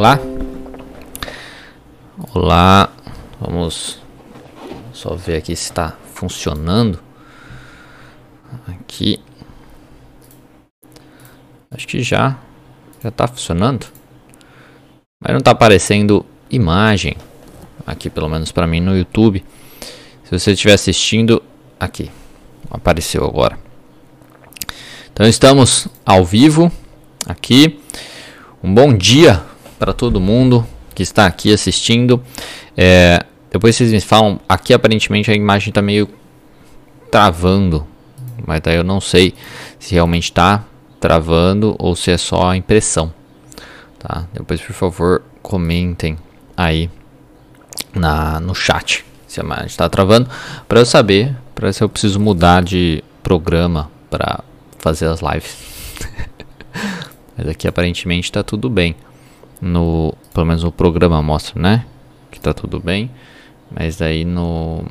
Olá. Olá. Vamos só ver aqui se está funcionando. Aqui. Acho que já já está funcionando. Mas não está aparecendo imagem aqui pelo menos para mim no YouTube. Se você estiver assistindo aqui, apareceu agora. Então estamos ao vivo aqui. Um bom dia para todo mundo que está aqui assistindo. É, depois vocês me falam, aqui aparentemente a imagem está meio travando, mas daí eu não sei se realmente está travando ou se é só a impressão. Tá? Depois por favor comentem aí na, no chat se a imagem está travando para eu saber para se eu preciso mudar de programa para fazer as lives. Mas aqui aparentemente está tudo bem no pelo menos o programa mostra, né? Que tá tudo bem. Mas aí no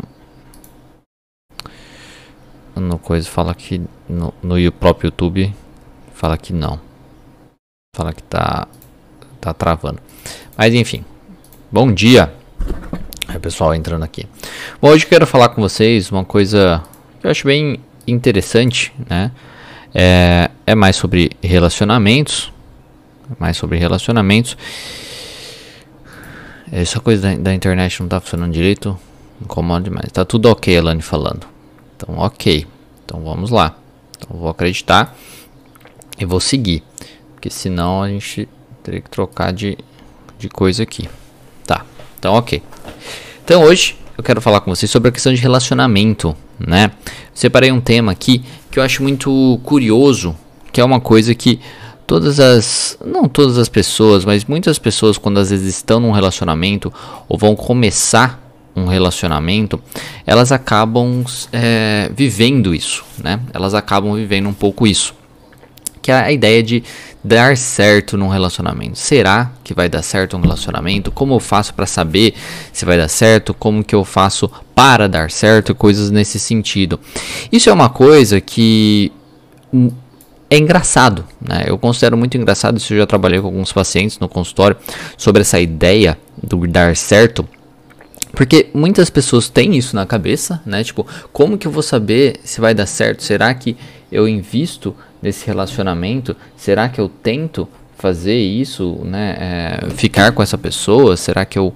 no coisa fala que no, no próprio YouTube fala que não. Fala que tá tá travando. Mas enfim. Bom dia. Aí pessoal entrando aqui. Bom, hoje eu quero falar com vocês uma coisa que eu acho bem interessante, né? É, é mais sobre relacionamentos, mais sobre relacionamentos. Essa coisa da, da internet não tá funcionando direito, incomoda demais. Tá tudo ok, Elane falando. Então, ok. Então vamos lá. Então vou acreditar e vou seguir. Porque senão a gente teria que trocar de, de coisa aqui. Tá. Então, ok. Então hoje eu quero falar com vocês sobre a questão de relacionamento, né? Separei um tema aqui que eu acho muito curioso, que é uma coisa que todas as. Não todas as pessoas, mas muitas pessoas, quando às vezes estão num relacionamento ou vão começar um relacionamento, elas acabam é, vivendo isso, né? Elas acabam vivendo um pouco isso. Que é a ideia de dar certo num relacionamento. Será que vai dar certo um relacionamento? Como eu faço para saber se vai dar certo? Como que eu faço para dar certo? Coisas nesse sentido. Isso é uma coisa que é engraçado, né? Eu considero muito engraçado, isso eu já trabalhei com alguns pacientes no consultório sobre essa ideia do dar certo. Porque muitas pessoas têm isso na cabeça, né? Tipo, como que eu vou saber se vai dar certo? Será que eu invisto nesse relacionamento? Será que eu tento fazer isso, né? É, ficar com essa pessoa? Será que eu,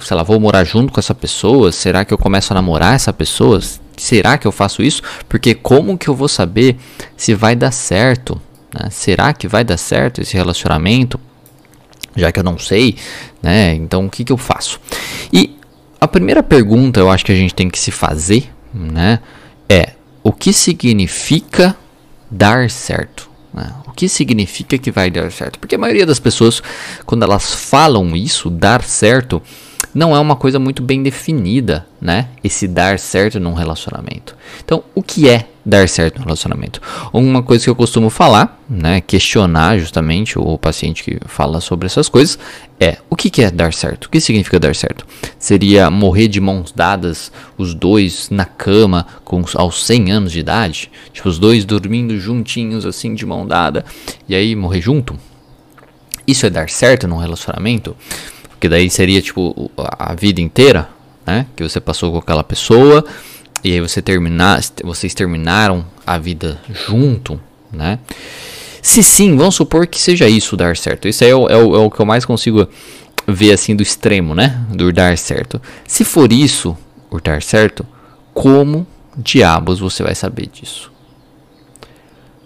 sei lá, vou morar junto com essa pessoa? Será que eu começo a namorar essa pessoa? Será que eu faço isso? Porque como que eu vou saber se vai dar certo? Né? Será que vai dar certo esse relacionamento? Já que eu não sei, né? Então o que, que eu faço? E a primeira pergunta eu acho que a gente tem que se fazer, né? É o que significa dar certo? Né? O que significa que vai dar certo? Porque a maioria das pessoas, quando elas falam isso, dar certo, não é uma coisa muito bem definida, né? Esse dar certo num relacionamento. Então, o que é dar certo no relacionamento? Uma coisa que eu costumo falar, né, questionar justamente o paciente que fala sobre essas coisas, é o que é dar certo? O que significa dar certo? Seria morrer de mãos dadas, os dois na cama com, aos 100 anos de idade? Tipo, os dois dormindo juntinhos, assim, de mão dada, e aí morrer junto? Isso é dar certo num relacionamento? Porque daí seria tipo a vida inteira, né? Que você passou com aquela pessoa e aí você terminar, vocês terminaram a vida junto, né? Se sim, vamos supor que seja isso dar certo. Isso aí é o, é o, é o que eu mais consigo ver assim do extremo, né? Do dar certo. Se for isso, o dar certo, como diabos você vai saber disso?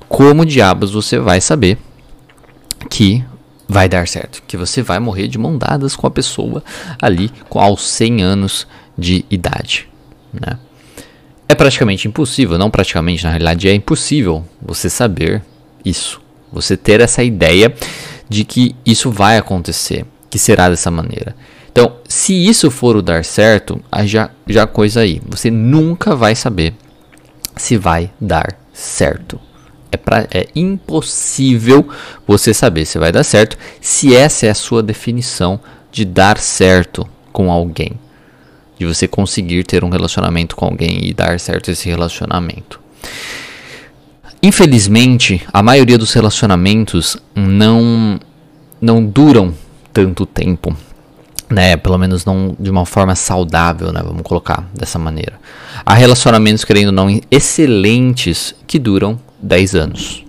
Como diabos você vai saber que vai dar certo, que você vai morrer de mão dadas com a pessoa ali aos 100 anos de idade, né? É praticamente impossível, não praticamente, na realidade é impossível você saber isso, você ter essa ideia de que isso vai acontecer, que será dessa maneira. Então, se isso for o dar certo, já já coisa aí, você nunca vai saber se vai dar certo. É, pra, é impossível você saber se vai dar certo se essa é a sua definição de dar certo com alguém. De você conseguir ter um relacionamento com alguém e dar certo esse relacionamento. Infelizmente, a maioria dos relacionamentos não não duram tanto tempo, né? Pelo menos não de uma forma saudável, né? Vamos colocar dessa maneira. Há relacionamentos, querendo ou não, excelentes que duram 10 anos.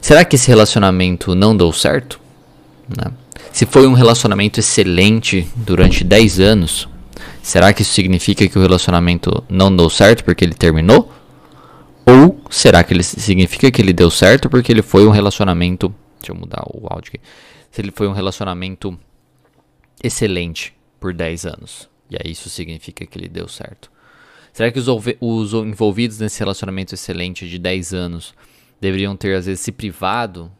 Será que esse relacionamento não deu certo? Né? Se foi um relacionamento excelente durante 10 anos, será que isso significa que o relacionamento não deu certo porque ele terminou? Ou será que ele significa que ele deu certo porque ele foi um relacionamento. Deixa eu mudar o áudio aqui. Se ele foi um relacionamento excelente por 10 anos. E aí isso significa que ele deu certo. Será que os, os envolvidos nesse relacionamento excelente de 10 anos deveriam ter, às vezes, se privado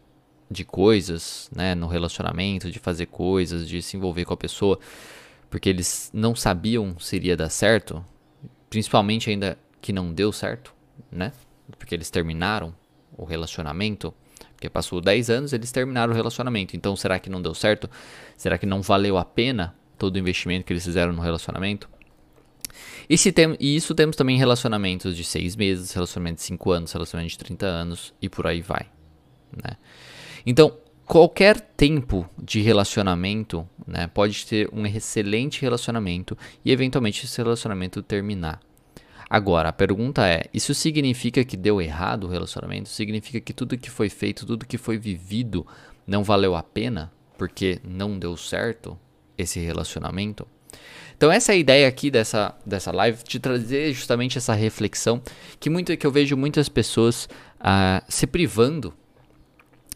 de coisas, né, no relacionamento, de fazer coisas, de se envolver com a pessoa, porque eles não sabiam se iria dar certo, principalmente ainda que não deu certo? né? Porque eles terminaram o relacionamento. Porque passou 10 anos, eles terminaram o relacionamento. Então, será que não deu certo? Será que não valeu a pena todo o investimento que eles fizeram no relacionamento? E, se tem, e isso temos também relacionamentos de 6 meses, relacionamentos de 5 anos, relacionamentos de 30 anos e por aí vai. Né? Então, qualquer tempo de relacionamento né, pode ter um excelente relacionamento e eventualmente esse relacionamento terminar. Agora, a pergunta é: isso significa que deu errado o relacionamento? Significa que tudo que foi feito, tudo que foi vivido não valeu a pena porque não deu certo esse relacionamento? Então essa é a ideia aqui dessa, dessa live, de trazer justamente essa reflexão que, muito, que eu vejo muitas pessoas uh, se privando,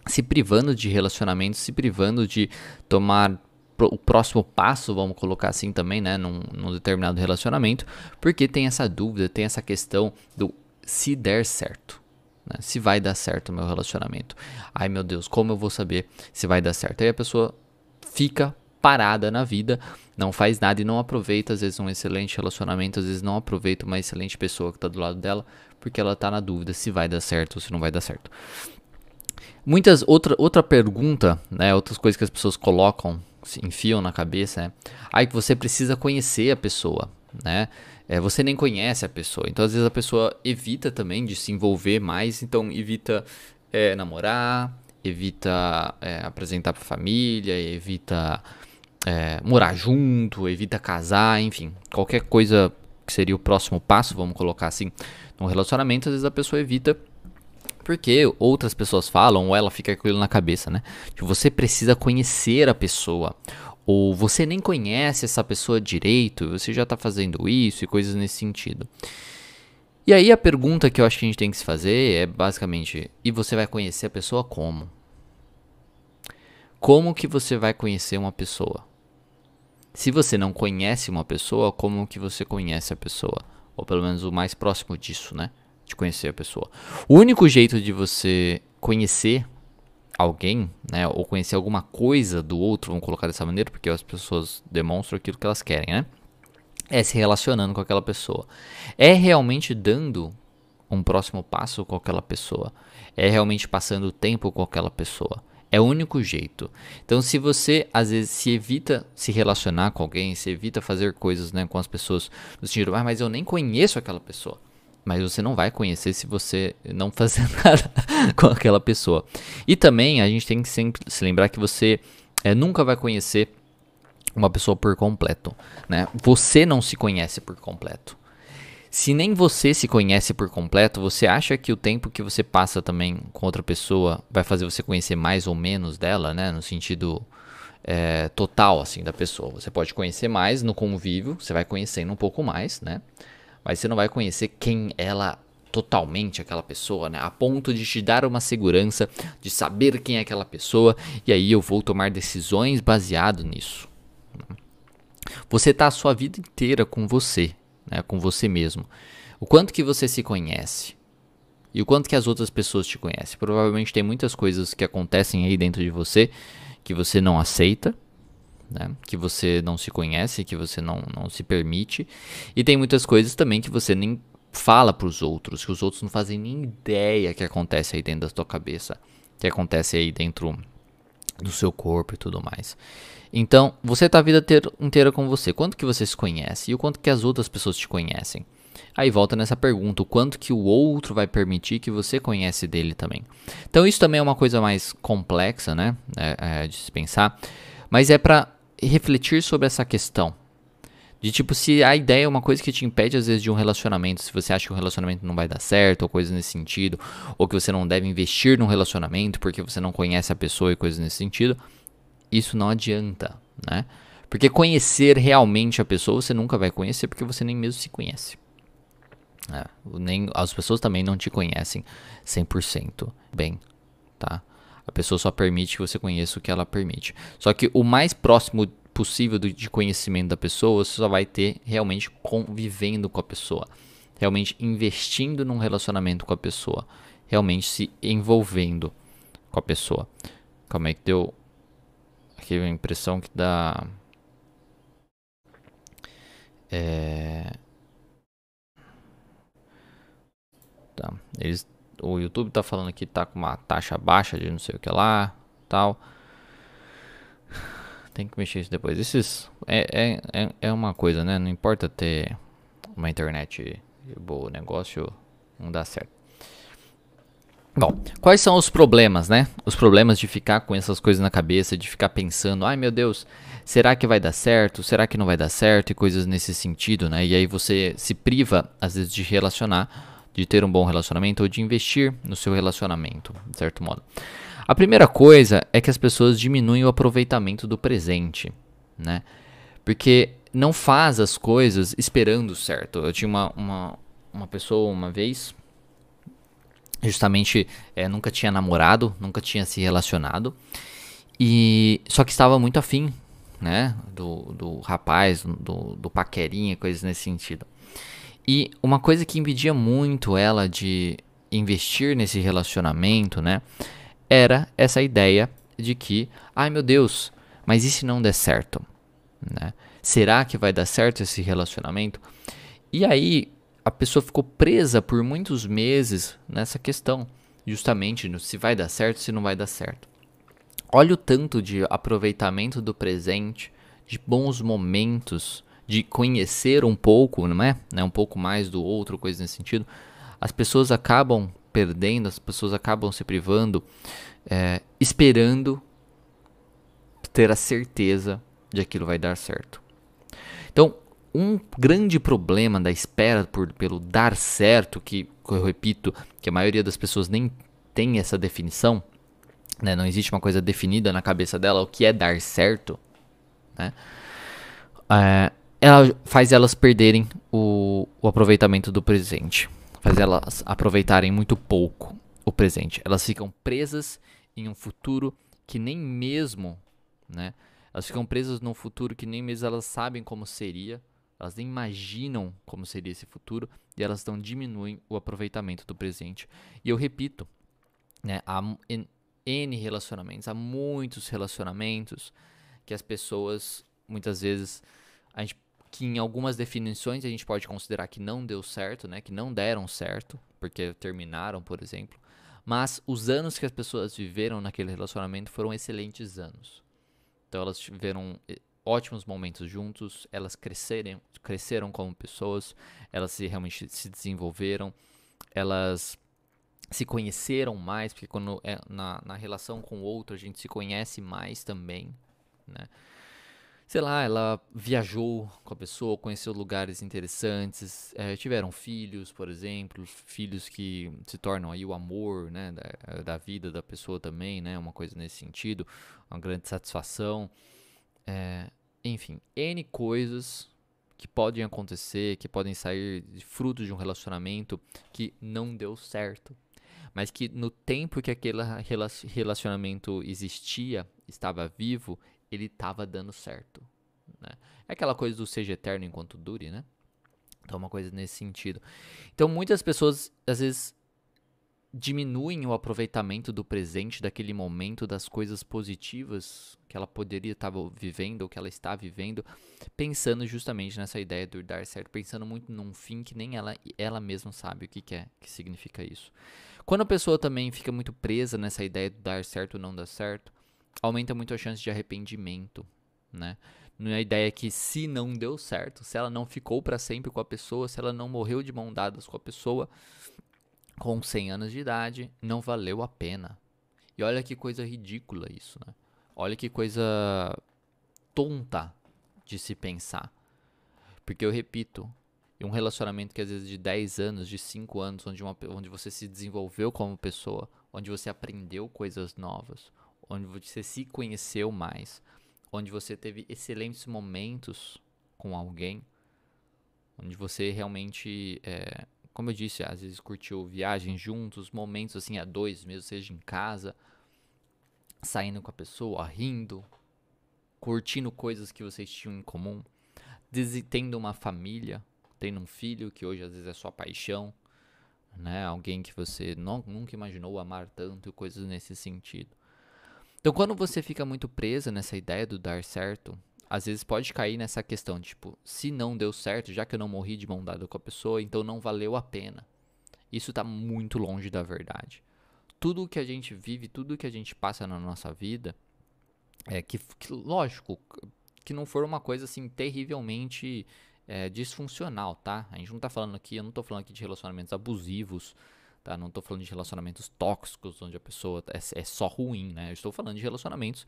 se privando de relacionamentos, se privando de tomar o próximo passo, vamos colocar assim também, né, num, num determinado relacionamento, porque tem essa dúvida, tem essa questão do se der certo. Né, se vai dar certo o meu relacionamento. Ai meu Deus, como eu vou saber se vai dar certo? Aí a pessoa fica parada na vida, não faz nada e não aproveita, às vezes, um excelente relacionamento, às vezes não aproveita uma excelente pessoa que está do lado dela, porque ela está na dúvida se vai dar certo ou se não vai dar certo. Muitas outra outra pergunta, né, outras coisas que as pessoas colocam se enfiam na cabeça é aí que você precisa conhecer a pessoa, né? É, você nem conhece a pessoa, então às vezes a pessoa evita também de se envolver mais, então evita é, namorar, evita é, apresentar para família, evita é, morar junto, evita casar, enfim, qualquer coisa que seria o próximo passo, vamos colocar assim, no relacionamento, às vezes a pessoa evita porque outras pessoas falam, ou ela fica com aquilo na cabeça, né? Que você precisa conhecer a pessoa. Ou você nem conhece essa pessoa direito, você já está fazendo isso e coisas nesse sentido. E aí a pergunta que eu acho que a gente tem que se fazer é basicamente: e você vai conhecer a pessoa como? Como que você vai conhecer uma pessoa? Se você não conhece uma pessoa, como que você conhece a pessoa? Ou pelo menos o mais próximo disso, né? de conhecer a pessoa. O único jeito de você conhecer alguém, né, ou conhecer alguma coisa do outro, vamos colocar dessa maneira, porque as pessoas demonstram aquilo que elas querem, né? É se relacionando com aquela pessoa. É realmente dando um próximo passo com aquela pessoa. É realmente passando tempo com aquela pessoa. É o único jeito. Então, se você às vezes se evita se relacionar com alguém, se evita fazer coisas né, com as pessoas, no sentido, ah, mas eu nem conheço aquela pessoa. Mas você não vai conhecer se você não fazer nada com aquela pessoa. E também a gente tem que sempre se lembrar que você é, nunca vai conhecer uma pessoa por completo. Né? Você não se conhece por completo. Se nem você se conhece por completo, você acha que o tempo que você passa também com outra pessoa vai fazer você conhecer mais ou menos dela, né? No sentido é, total, assim, da pessoa. Você pode conhecer mais no convívio, você vai conhecendo um pouco mais, né? mas você não vai conhecer quem ela totalmente aquela pessoa, né? A ponto de te dar uma segurança de saber quem é aquela pessoa e aí eu vou tomar decisões baseado nisso. Você está a sua vida inteira com você, né? Com você mesmo. O quanto que você se conhece e o quanto que as outras pessoas te conhecem. Provavelmente tem muitas coisas que acontecem aí dentro de você que você não aceita, né? que você não se conhece, que você não, não se permite. E tem muitas coisas também que você nem fala para os outros, que os outros não fazem nem ideia que acontece aí dentro da tua cabeça, que acontece aí dentro do seu corpo e tudo mais. Então, você tá a vida inteira com você. Quanto que você se conhece e o quanto que as outras pessoas te conhecem? Aí volta nessa pergunta, o quanto que o outro vai permitir que você conhece dele também. Então isso também é uma coisa mais complexa, né, é, é, de se pensar. Mas é para refletir sobre essa questão. De tipo, se a ideia é uma coisa que te impede, às vezes, de um relacionamento, se você acha que o relacionamento não vai dar certo, ou coisas nesse sentido, ou que você não deve investir num relacionamento porque você não conhece a pessoa e coisas nesse sentido, isso não adianta, né? Porque conhecer realmente a pessoa você nunca vai conhecer porque você nem mesmo se conhece. É, nem, as pessoas também não te conhecem 100% bem, tá? A pessoa só permite que você conheça o que ela permite. Só que o mais próximo possível de conhecimento da pessoa, você só vai ter realmente convivendo com a pessoa, realmente investindo num relacionamento com a pessoa, realmente se envolvendo com a pessoa. Como é que deu aqui a impressão que dá é tá. Eles o YouTube tá falando que tá com uma taxa baixa de não sei o que lá, tal. Tem que mexer isso depois. Esses é, é, é, é uma coisa, né? Não importa ter uma internet boa, o negócio não dá certo. Bom, quais são os problemas, né? Os problemas de ficar com essas coisas na cabeça, de ficar pensando, ai meu Deus, será que vai dar certo? Será que não vai dar certo? E coisas nesse sentido, né? E aí você se priva, às vezes, de relacionar, de ter um bom relacionamento ou de investir no seu relacionamento, de certo modo. A primeira coisa é que as pessoas diminuem o aproveitamento do presente, né? Porque não faz as coisas esperando certo. Eu tinha uma, uma, uma pessoa uma vez, justamente é, nunca tinha namorado, nunca tinha se relacionado, e só que estava muito afim, né? Do, do rapaz, do, do paquerinha, coisas nesse sentido. E uma coisa que impedia muito ela de investir nesse relacionamento, né? Era essa ideia de que, ai meu Deus, mas e se não der certo? Né? Será que vai dar certo esse relacionamento? E aí a pessoa ficou presa por muitos meses nessa questão, justamente no se vai dar certo, se não vai dar certo. Olha o tanto de aproveitamento do presente, de bons momentos, de conhecer um pouco, não é? Né? Um pouco mais do outro, coisa nesse sentido. As pessoas acabam perdendo, as pessoas acabam se privando, é, esperando ter a certeza de aquilo vai dar certo. Então, um grande problema da espera por, pelo dar certo, que eu repito, que a maioria das pessoas nem tem essa definição, né? não existe uma coisa definida na cabeça dela o que é dar certo, né? É, ela faz elas perderem o, o aproveitamento do presente faz elas aproveitarem muito pouco o presente. Elas ficam presas em um futuro que nem mesmo, né? Elas ficam presas num futuro que nem mesmo elas sabem como seria, elas nem imaginam como seria esse futuro e elas estão diminuem o aproveitamento do presente. E eu repito, né, há N relacionamentos, há muitos relacionamentos que as pessoas muitas vezes a gente que em algumas definições a gente pode considerar que não deu certo, né? Que não deram certo, porque terminaram, por exemplo. Mas os anos que as pessoas viveram naquele relacionamento foram excelentes anos. Então elas tiveram eh, ótimos momentos juntos, elas cresceram, cresceram como pessoas, elas se, realmente se desenvolveram, elas se conheceram mais, porque quando é na, na relação com o outro a gente se conhece mais também, né? Sei lá, ela viajou com a pessoa, conheceu lugares interessantes, é, tiveram filhos, por exemplo, filhos que se tornam aí o amor, né, da, da, vida da pessoa também, né, uma coisa nesse sentido, uma grande satisfação, é, enfim, n coisas que podem acontecer, que podem sair de fruto de um relacionamento que não deu certo, mas que no tempo que aquele relacionamento existia, estava vivo, ele estava dando certo. Né? É aquela coisa do seja eterno enquanto dure, né? Então, uma coisa nesse sentido. Então, muitas pessoas, às vezes, diminuem o aproveitamento do presente, daquele momento, das coisas positivas que ela poderia estar vivendo ou que ela está vivendo, pensando justamente nessa ideia do dar certo, pensando muito num fim que nem ela, ela mesma sabe o que, que é, que significa isso. Quando a pessoa também fica muito presa nessa ideia do dar certo ou não dar certo, aumenta muito a chance de arrependimento, né? Na ideia que se não deu certo, se ela não ficou para sempre com a pessoa, se ela não morreu de mão dadas com a pessoa com 100 anos de idade, não valeu a pena. E olha que coisa ridícula isso, né? Olha que coisa tonta de se pensar. Porque eu repito, um relacionamento que às vezes de 10 anos, de 5 anos, onde, uma, onde você se desenvolveu como pessoa, onde você aprendeu coisas novas, onde você se conheceu mais, onde você teve excelentes momentos com alguém, onde você realmente, é, como eu disse, às vezes curtiu viagens juntos, momentos assim a dois, mesmo seja em casa, saindo com a pessoa, rindo, curtindo coisas que vocês tinham em comum, tendo uma família, tendo um filho que hoje às vezes é sua paixão, né? Alguém que você não, nunca imaginou amar tanto coisas nesse sentido. Então, quando você fica muito presa nessa ideia do dar certo, às vezes pode cair nessa questão, tipo, se não deu certo, já que eu não morri de mão dada com a pessoa, então não valeu a pena. Isso está muito longe da verdade. Tudo que a gente vive, tudo que a gente passa na nossa vida, é que, que lógico, que não for uma coisa assim terrivelmente é, disfuncional, tá? A gente não está falando aqui, eu não estou falando aqui de relacionamentos abusivos, tá? Não estou falando de relacionamentos tóxicos, onde a pessoa é, é só ruim, né? Eu estou falando de relacionamentos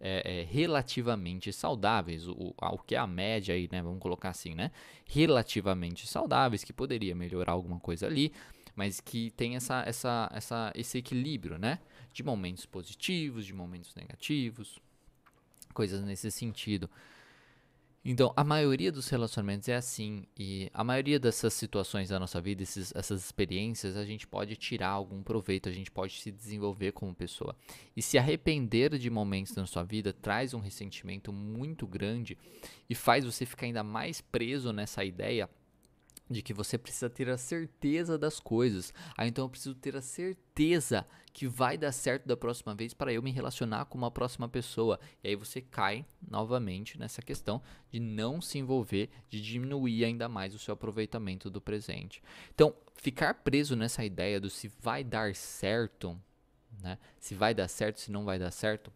é, é, relativamente saudáveis, o, o que é a média aí, né? Vamos colocar assim, né? Relativamente saudáveis, que poderia melhorar alguma coisa ali, mas que tem essa, essa, essa, esse equilíbrio, né? De momentos positivos, de momentos negativos, coisas nesse sentido. Então, a maioria dos relacionamentos é assim, e a maioria dessas situações da nossa vida, esses, essas experiências, a gente pode tirar algum proveito, a gente pode se desenvolver como pessoa. E se arrepender de momentos na sua vida traz um ressentimento muito grande e faz você ficar ainda mais preso nessa ideia de que você precisa ter a certeza das coisas. Ah, então eu preciso ter a certeza que vai dar certo da próxima vez para eu me relacionar com uma próxima pessoa. E aí você cai novamente nessa questão de não se envolver, de diminuir ainda mais o seu aproveitamento do presente. Então, ficar preso nessa ideia do se vai dar certo, né? Se vai dar certo, se não vai dar certo,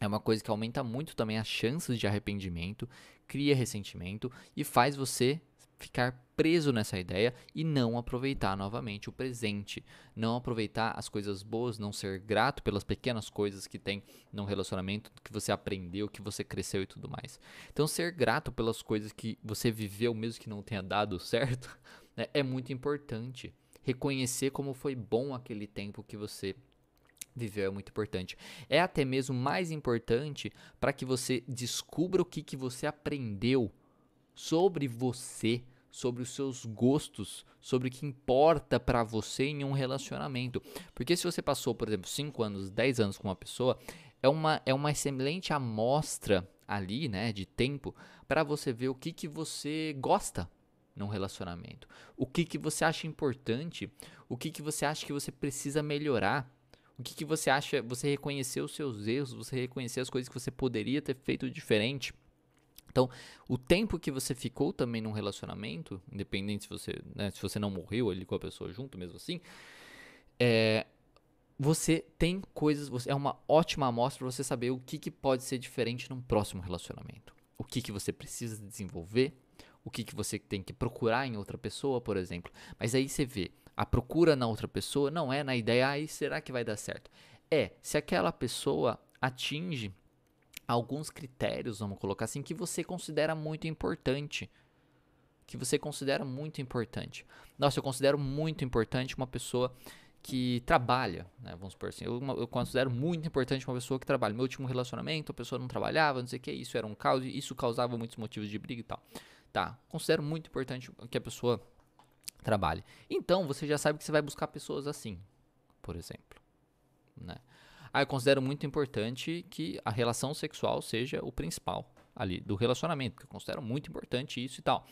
é uma coisa que aumenta muito também as chances de arrependimento, cria ressentimento e faz você ficar preso nessa ideia e não aproveitar novamente o presente, não aproveitar as coisas boas, não ser grato pelas pequenas coisas que tem no relacionamento, que você aprendeu, que você cresceu e tudo mais. Então, ser grato pelas coisas que você viveu, mesmo que não tenha dado certo, né, é muito importante. Reconhecer como foi bom aquele tempo que você viveu é muito importante. É até mesmo mais importante para que você descubra o que, que você aprendeu sobre você sobre os seus gostos, sobre o que importa para você em um relacionamento. Porque se você passou, por exemplo, 5 anos, 10 anos com uma pessoa, é uma, é uma excelente amostra ali, né, de tempo, para você ver o que, que você gosta num relacionamento. O que, que você acha importante, o que, que você acha que você precisa melhorar. O que, que você acha, você reconhecer os seus erros, você reconhecer as coisas que você poderia ter feito diferente. Então, o tempo que você ficou também num relacionamento, independente se você, né, se você não morreu ali com a pessoa junto, mesmo assim, é, você tem coisas, você, é uma ótima amostra para você saber o que, que pode ser diferente num próximo relacionamento. O que, que você precisa desenvolver, o que, que você tem que procurar em outra pessoa, por exemplo. Mas aí você vê, a procura na outra pessoa não é na ideia, ah, será que vai dar certo? É, se aquela pessoa atinge alguns critérios, vamos colocar assim, que você considera muito importante. Que você considera muito importante. Nossa, eu considero muito importante uma pessoa que trabalha, né? Vamos supor assim, eu, eu, considero muito importante uma pessoa que trabalha. Meu último relacionamento, a pessoa não trabalhava, não sei o que, isso era um caos, isso causava muitos motivos de briga e tal. Tá, considero muito importante que a pessoa trabalhe. Então, você já sabe que você vai buscar pessoas assim, por exemplo, né? Ah, eu considero muito importante que a relação sexual seja o principal ali do relacionamento, porque eu considero muito importante isso e tal.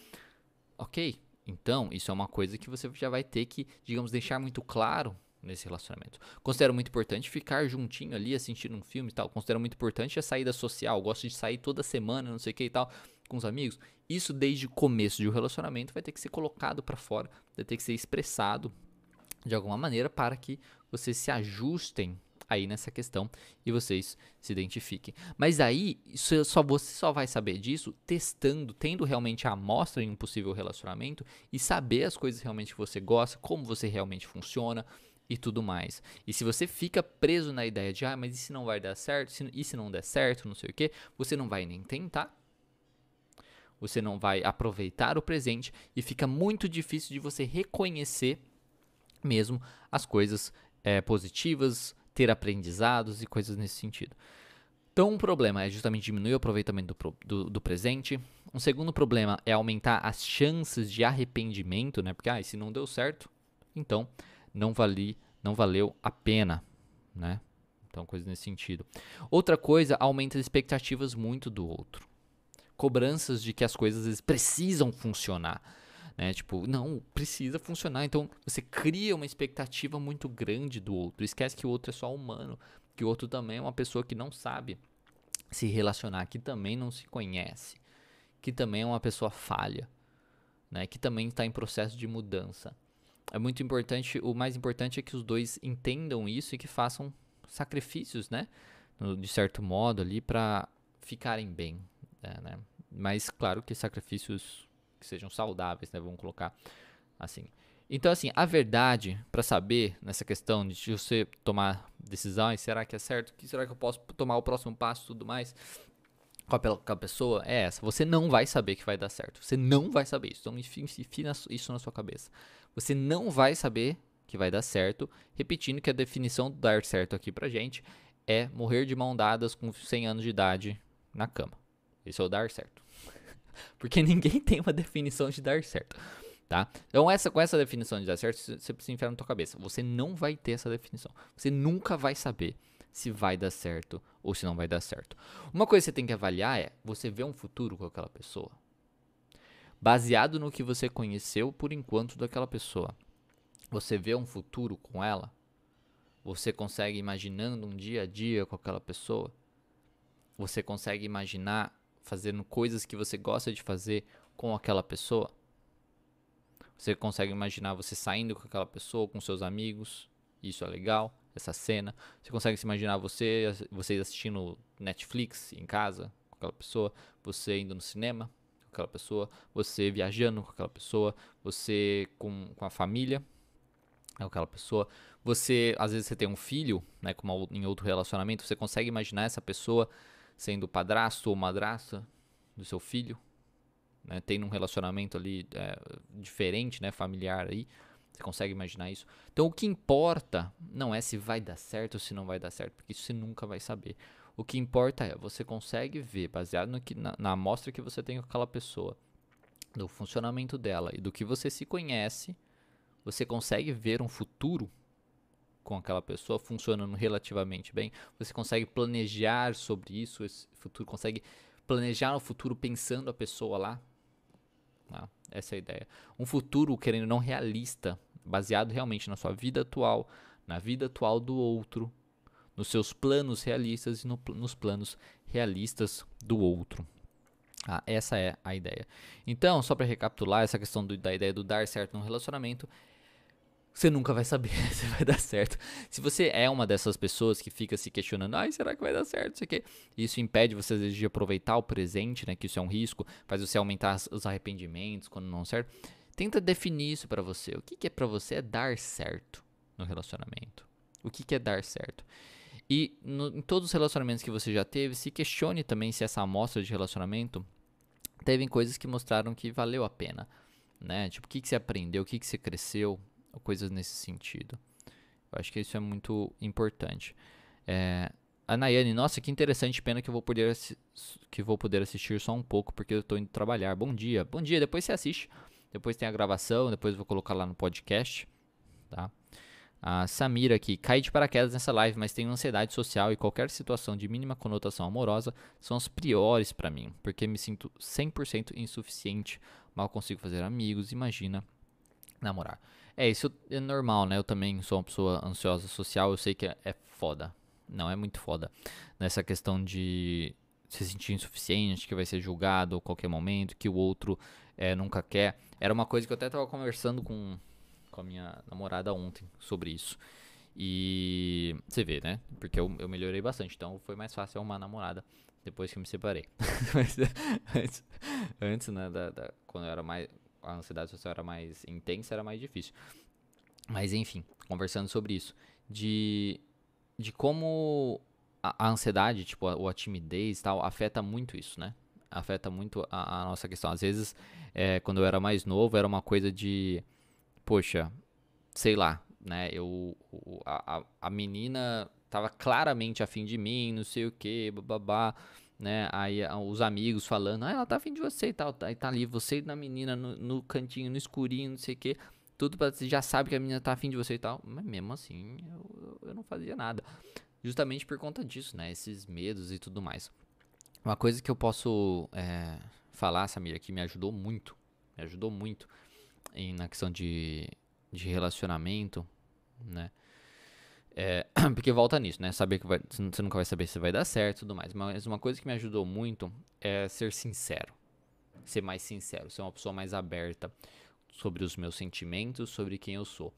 Ok, então isso é uma coisa que você já vai ter que, digamos, deixar muito claro nesse relacionamento. Considero muito importante ficar juntinho ali assistindo um filme e tal. Considero muito importante a saída social. Gosto de sair toda semana, não sei o que e tal, com os amigos. Isso desde o começo de um relacionamento vai ter que ser colocado para fora, vai ter que ser expressado de alguma maneira para que vocês se ajustem aí nessa questão e vocês se identifiquem. Mas aí isso só você só vai saber disso testando, tendo realmente a amostra em um possível relacionamento e saber as coisas realmente que você gosta, como você realmente funciona e tudo mais. E se você fica preso na ideia de, ah, mas e se não vai dar certo? E se não der certo, não sei o que, você não vai nem tentar. Você não vai aproveitar o presente e fica muito difícil de você reconhecer mesmo as coisas é, positivas, ter aprendizados e coisas nesse sentido. Então, um problema é justamente diminuir o aproveitamento do, do, do, presente. Um segundo problema é aumentar as chances de arrependimento, né? Porque, ah, se não deu certo, então não vali, não valeu a pena, né? Então, coisa nesse sentido. Outra coisa, aumenta as expectativas muito do outro. Cobranças de que as coisas precisam funcionar. Né? Tipo, não, precisa funcionar. Então você cria uma expectativa muito grande do outro. Esquece que o outro é só humano, que o outro também é uma pessoa que não sabe se relacionar, que também não se conhece, que também é uma pessoa falha, né? Que também está em processo de mudança. É muito importante, o mais importante é que os dois entendam isso e que façam sacrifícios, né? De certo modo ali para ficarem bem, né? Mas claro que sacrifícios que sejam saudáveis, né? Vamos colocar assim. Então, assim, a verdade para saber nessa questão de você tomar decisões, será que é certo? Que será que eu posso tomar o próximo passo tudo mais? Com a, pessoa é essa. Você não vai saber que vai dar certo. Você não vai saber isso. Então, enfim, isso na sua cabeça. Você não vai saber que vai dar certo. Repetindo que a definição do dar certo aqui pra gente é morrer de mão dadas com 100 anos de idade na cama. Esse é o dar certo. Porque ninguém tem uma definição de dar certo. Tá? Então, essa, com essa definição de dar certo, você precisa enfiar na tua cabeça. Você não vai ter essa definição. Você nunca vai saber se vai dar certo ou se não vai dar certo. Uma coisa que você tem que avaliar é: você vê um futuro com aquela pessoa? Baseado no que você conheceu por enquanto daquela pessoa. Você vê um futuro com ela? Você consegue imaginando um dia a dia com aquela pessoa? Você consegue imaginar fazendo coisas que você gosta de fazer com aquela pessoa? Você consegue imaginar você saindo com aquela pessoa, com seus amigos? Isso é legal, essa cena. Você consegue se imaginar você, vocês assistindo Netflix em casa com aquela pessoa, você indo no cinema com aquela pessoa, você viajando com aquela pessoa, você com, com a família com aquela pessoa. Você, às vezes você tem um filho, né, como em outro relacionamento, você consegue imaginar essa pessoa sendo padrasto ou madrasta do seu filho, né, tendo um relacionamento ali é, diferente, né, familiar aí. Você consegue imaginar isso? Então o que importa não é se vai dar certo ou se não vai dar certo, porque isso você nunca vai saber. O que importa é você consegue ver, baseado no que, na, na amostra que você tem com aquela pessoa, do funcionamento dela e do que você se conhece, você consegue ver um futuro com aquela pessoa funcionando relativamente bem, você consegue planejar sobre isso, esse futuro, consegue planejar o futuro pensando a pessoa lá. Ah, essa é a ideia. Um futuro, querendo não realista, baseado realmente na sua vida atual, na vida atual do outro, nos seus planos realistas e no, nos planos realistas do outro. Ah, essa é a ideia. Então, só para recapitular, essa questão do, da ideia do dar certo no relacionamento você nunca vai saber se vai dar certo. Se você é uma dessas pessoas que fica se questionando, ai, será que vai dar certo? Isso, aqui? isso impede você de aproveitar o presente, né? Que isso é um risco, faz você aumentar os arrependimentos quando não certo. Tenta definir isso para você. O que, que é para você é dar certo no relacionamento? O que, que é dar certo? E no, em todos os relacionamentos que você já teve, se questione também se essa amostra de relacionamento teve coisas que mostraram que valeu a pena. Né? Tipo, o que, que você aprendeu, o que, que você cresceu, ou coisas nesse sentido. Eu acho que isso é muito importante. É, a Nayane, nossa, que interessante, pena que eu vou poder que vou poder assistir só um pouco porque eu estou indo trabalhar. Bom dia, bom dia. Depois você assiste, depois tem a gravação, depois eu vou colocar lá no podcast, tá? A Samira aqui, cai de paraquedas nessa live, mas tenho ansiedade social e qualquer situação de mínima conotação amorosa são as piores para mim, porque me sinto 100% insuficiente, mal consigo fazer amigos, imagina namorar. É, isso é normal, né? Eu também sou uma pessoa ansiosa social, eu sei que é, é foda. Não, é muito foda. Nessa questão de se sentir insuficiente, que vai ser julgado a qualquer momento, que o outro é, nunca quer. Era uma coisa que eu até tava conversando com, com a minha namorada ontem sobre isso. E você vê, né? Porque eu, eu melhorei bastante, então foi mais fácil arrumar namorada depois que eu me separei. antes, antes, né, da, da, quando eu era mais a ansiedade social era mais intensa, era mais difícil. Mas enfim, conversando sobre isso. De, de como a, a ansiedade, tipo, a, a timidez e tal, afeta muito isso, né? Afeta muito a, a nossa questão. Às vezes, é, quando eu era mais novo, era uma coisa de, poxa, sei lá, né? Eu, a, a menina tava claramente afim de mim, não sei o que, babá, né? Aí os amigos falando, ah, ela tá afim de você e tal. Aí tá ali você na menina no, no cantinho, no escurinho, não sei o que. Tudo pra você já sabe que a menina tá afim de você e tal. Mas mesmo assim, eu, eu não fazia nada. Justamente por conta disso, né? Esses medos e tudo mais. Uma coisa que eu posso é, falar, Samir, que me ajudou muito. Me ajudou muito em, na questão de, de relacionamento, né? É, porque volta nisso, né? Saber que vai, você nunca vai saber se vai dar certo e tudo mais. Mas uma coisa que me ajudou muito é ser sincero. Ser mais sincero, ser uma pessoa mais aberta sobre os meus sentimentos, sobre quem eu sou.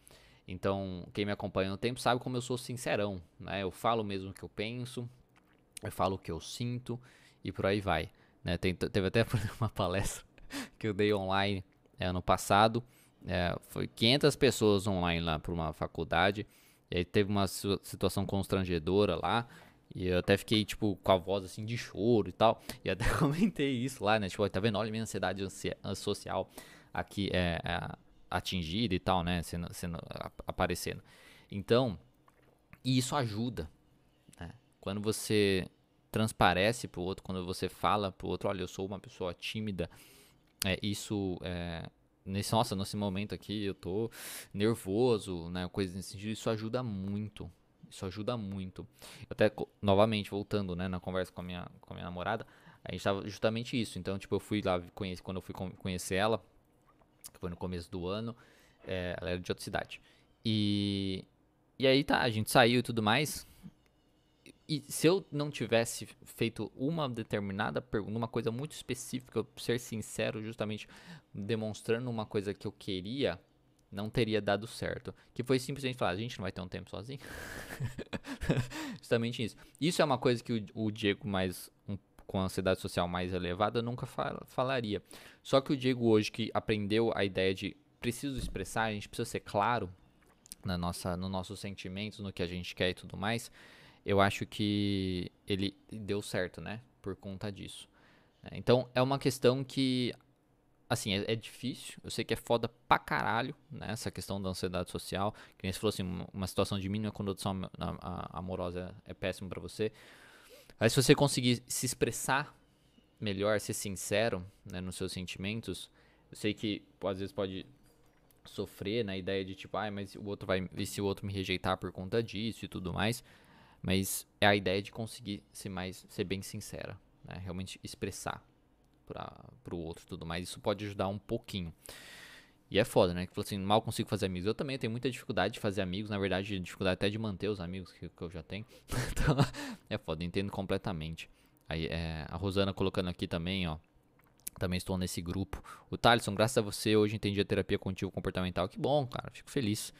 Então, quem me acompanha no tempo sabe como eu sou sincerão, né? Eu falo mesmo o que eu penso, eu falo o que eu sinto e por aí vai. Né? Tem, teve até uma palestra que eu dei online é, ano passado. É, foi 500 pessoas online lá para uma faculdade. E aí teve uma situação constrangedora lá. E eu até fiquei, tipo, com a voz assim de choro e tal. E até comentei isso lá, né? Tipo, tá vendo? Olha a minha ansiedade social aqui é, é atingida e tal, né? Sendo, sendo aparecendo. Então, e isso ajuda. Né? Quando você transparece pro outro, quando você fala pro outro, olha, eu sou uma pessoa tímida, é, isso é, nesse, nossa, nesse momento aqui eu tô nervoso, né, coisa nesse sentido, isso ajuda muito. Isso ajuda muito. Até novamente voltando, né, na conversa com a minha com a minha namorada, a gente tava justamente isso. Então, tipo, eu fui lá conhecer quando eu fui conhecer ela, que foi no começo do ano, é, ela era de outra cidade. E e aí tá, a gente saiu e tudo mais. E se eu não tivesse feito uma determinada pergunta, uma coisa muito específica, ser sincero, justamente demonstrando uma coisa que eu queria, não teria dado certo. Que foi simplesmente falar, a gente não vai ter um tempo sozinho. justamente isso. Isso é uma coisa que o, o Diego mais um, com a ansiedade social mais elevada nunca fal, falaria. Só que o Diego hoje que aprendeu a ideia de preciso expressar, a gente precisa ser claro na nossa, no nossos sentimentos, no que a gente quer e tudo mais eu acho que ele deu certo, né? Por conta disso. É, então é uma questão que, assim, é, é, difícil. Eu sei que é foda pra caralho, né? Essa questão da ansiedade social. Que nem se falou assim, uma situação de mínima condução amorosa é péssimo para você. Mas se você conseguir se expressar melhor, ser sincero né, nos seus sentimentos, eu sei que às vezes pode sofrer na ideia de tipo, ah, mas o outro vai, e se o outro me rejeitar por conta disso e tudo mais. Mas é a ideia de conseguir ser mais, ser bem sincera, né? realmente expressar para o outro tudo mais. Isso pode ajudar um pouquinho. E é foda, né? Que assim, mal consigo fazer amigos. Eu também tenho muita dificuldade de fazer amigos, na verdade, dificuldade até de manter os amigos que, que eu já tenho. então, é foda, entendo completamente. Aí, é, a Rosana colocando aqui também, ó. Também estou nesse grupo. O Thaleson, graças a você, hoje entendi a terapia contínua comportamental. Que bom, cara. Fico feliz.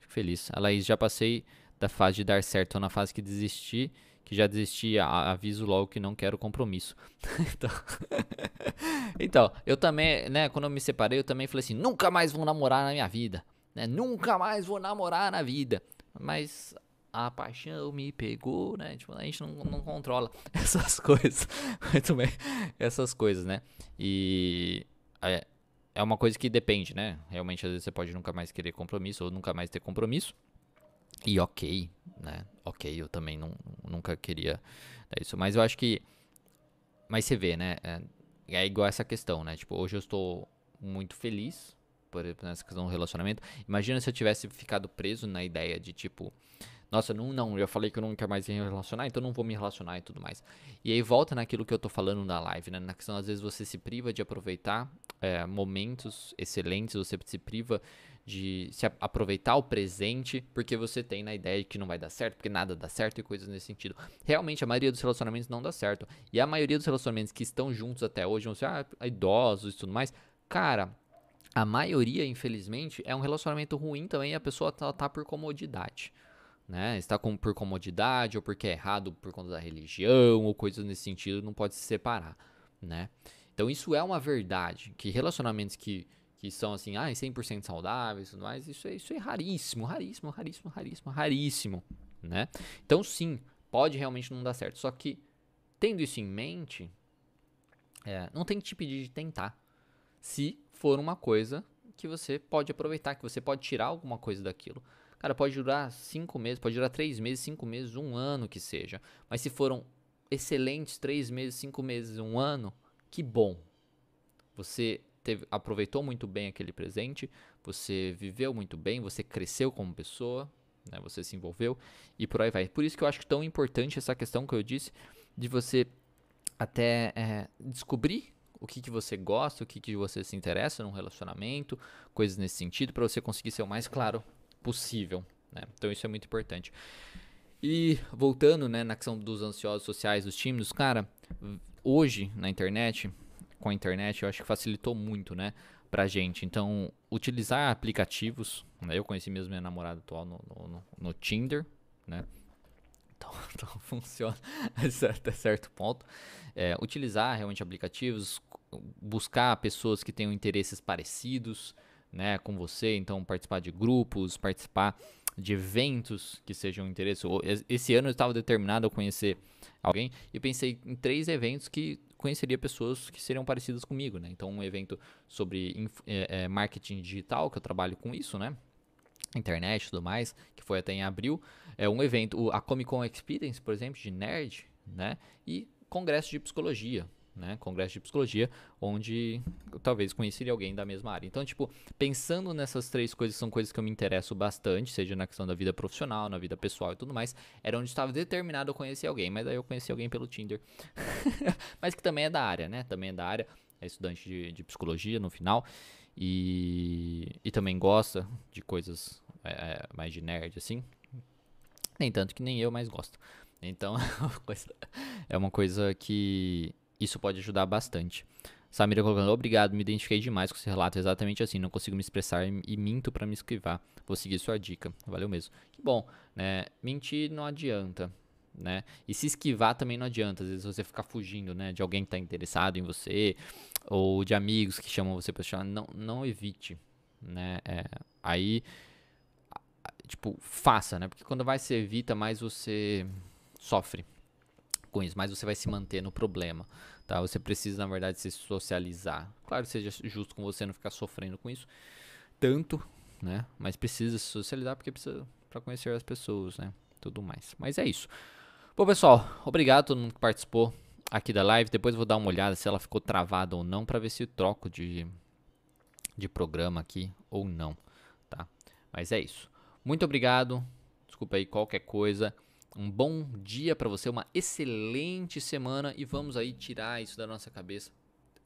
Fico feliz. A Laís, já passei da fase de dar certo, ou na fase que desisti, que já desisti, aviso logo que não quero compromisso. então, então, eu também, né, quando eu me separei, eu também falei assim, nunca mais vou namorar na minha vida, né, nunca mais vou namorar na vida. Mas a paixão me pegou, né, tipo, a gente não, não controla essas coisas, muito bem, essas coisas, né, e... É, é uma coisa que depende, né? Realmente, às vezes você pode nunca mais querer compromisso ou nunca mais ter compromisso. E ok, né? Ok, eu também não, nunca queria isso. Mas eu acho que. Mas você vê, né? É, é igual essa questão, né? Tipo, hoje eu estou muito feliz por nessa questão do relacionamento. Imagina se eu tivesse ficado preso na ideia de tipo. Nossa, não, não, eu falei que eu não quero mais me relacionar, então não vou me relacionar e tudo mais. E aí volta naquilo que eu tô falando na live, né? Na questão, às vezes você se priva de aproveitar é, momentos excelentes, você se priva de se aproveitar o presente porque você tem na ideia de que não vai dar certo, porque nada dá certo e coisas nesse sentido. Realmente, a maioria dos relacionamentos não dá certo. E a maioria dos relacionamentos que estão juntos até hoje, vão ser ah, idosos e tudo mais, cara, a maioria, infelizmente, é um relacionamento ruim também e a pessoa tá, tá por comodidade. Né? Está com, por comodidade ou porque é errado por conta da religião ou coisas nesse sentido, não pode se separar, né? Então isso é uma verdade, que relacionamentos que que são assim, ah, 100% saudáveis e tudo mais, isso é, isso é raríssimo, raríssimo, raríssimo, raríssimo, raríssimo, né? Então, sim, pode realmente não dar certo. Só que, tendo isso em mente, é, não tem que te pedir de tentar. Se for uma coisa que você pode aproveitar, que você pode tirar alguma coisa daquilo. Cara, pode durar cinco meses, pode durar três meses, cinco meses, um ano que seja. Mas se foram excelentes três meses, cinco meses, um ano, que bom. Você teve, aproveitou muito bem aquele presente, você viveu muito bem, você cresceu como pessoa, né, você se envolveu e por aí vai. Por isso que eu acho tão importante essa questão que eu disse de você até é, descobrir o que, que você gosta, o que, que você se interessa num relacionamento, coisas nesse sentido, para você conseguir ser o mais claro possível. Né? Então isso é muito importante. E voltando né, na questão dos ansiosos sociais, dos tímidos, cara, hoje na internet, com a internet, eu acho que facilitou muito, né, pra gente. Então, utilizar aplicativos, né, eu conheci mesmo minha namorada atual no, no, no Tinder, né, então, então funciona até certo ponto. É, utilizar realmente aplicativos, buscar pessoas que tenham interesses parecidos, né, com você, então participar de grupos, participar de eventos que sejam interesse. Esse ano eu estava determinado a conhecer alguém e pensei em três eventos que conheceria pessoas que seriam parecidas comigo, né? Então um evento sobre é, é, marketing digital, que eu trabalho com isso, né? Internet e tudo mais, que foi até em abril. É um evento, a Comic Con Experience, por exemplo, de nerd, né? E congresso de psicologia, né, congresso de psicologia, onde eu talvez conheceria alguém da mesma área. Então, tipo, pensando nessas três coisas, são coisas que eu me interesso bastante, seja na questão da vida profissional, na vida pessoal e tudo mais, era onde estava determinado a conhecer alguém, mas aí eu conheci alguém pelo Tinder. mas que também é da área, né? Também é da área, é estudante de, de psicologia no final, e, e também gosta de coisas é, é mais de nerd, assim. Nem tanto que nem eu, mas gosto. Então, é uma coisa que isso pode ajudar bastante. Samira colocando, obrigado, me identifiquei demais com esse relato, exatamente assim, não consigo me expressar e minto para me esquivar. Vou seguir sua dica, valeu mesmo. Que bom, né? Mentir não adianta, né? E se esquivar também não adianta, às vezes você ficar fugindo, né, de alguém que tá interessado em você, ou de amigos que chamam você para chamar, não, não evite, né? É, aí, tipo, faça, né? Porque quando vai se evita, mais você sofre, isso, mas você vai se manter no problema, tá? Você precisa, na verdade, se socializar. Claro, seja justo com você não ficar sofrendo com isso tanto, né? Mas precisa se socializar porque precisa para conhecer as pessoas, né? Tudo mais. Mas é isso. Bom, pessoal, obrigado a todo mundo que participou aqui da live. Depois vou dar uma olhada se ela ficou travada ou não para ver se troco de de programa aqui ou não, tá? Mas é isso. Muito obrigado. Desculpa aí qualquer coisa. Um bom dia para você, uma excelente semana e vamos aí tirar isso da nossa cabeça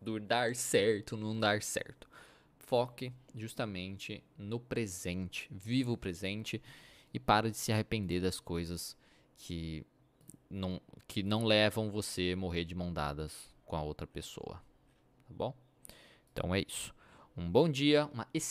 do dar certo, não dar certo. Foque justamente no presente, viva o presente e para de se arrepender das coisas que não, que não levam você a morrer de mão dadas com a outra pessoa, tá bom? Então é isso. Um bom dia, uma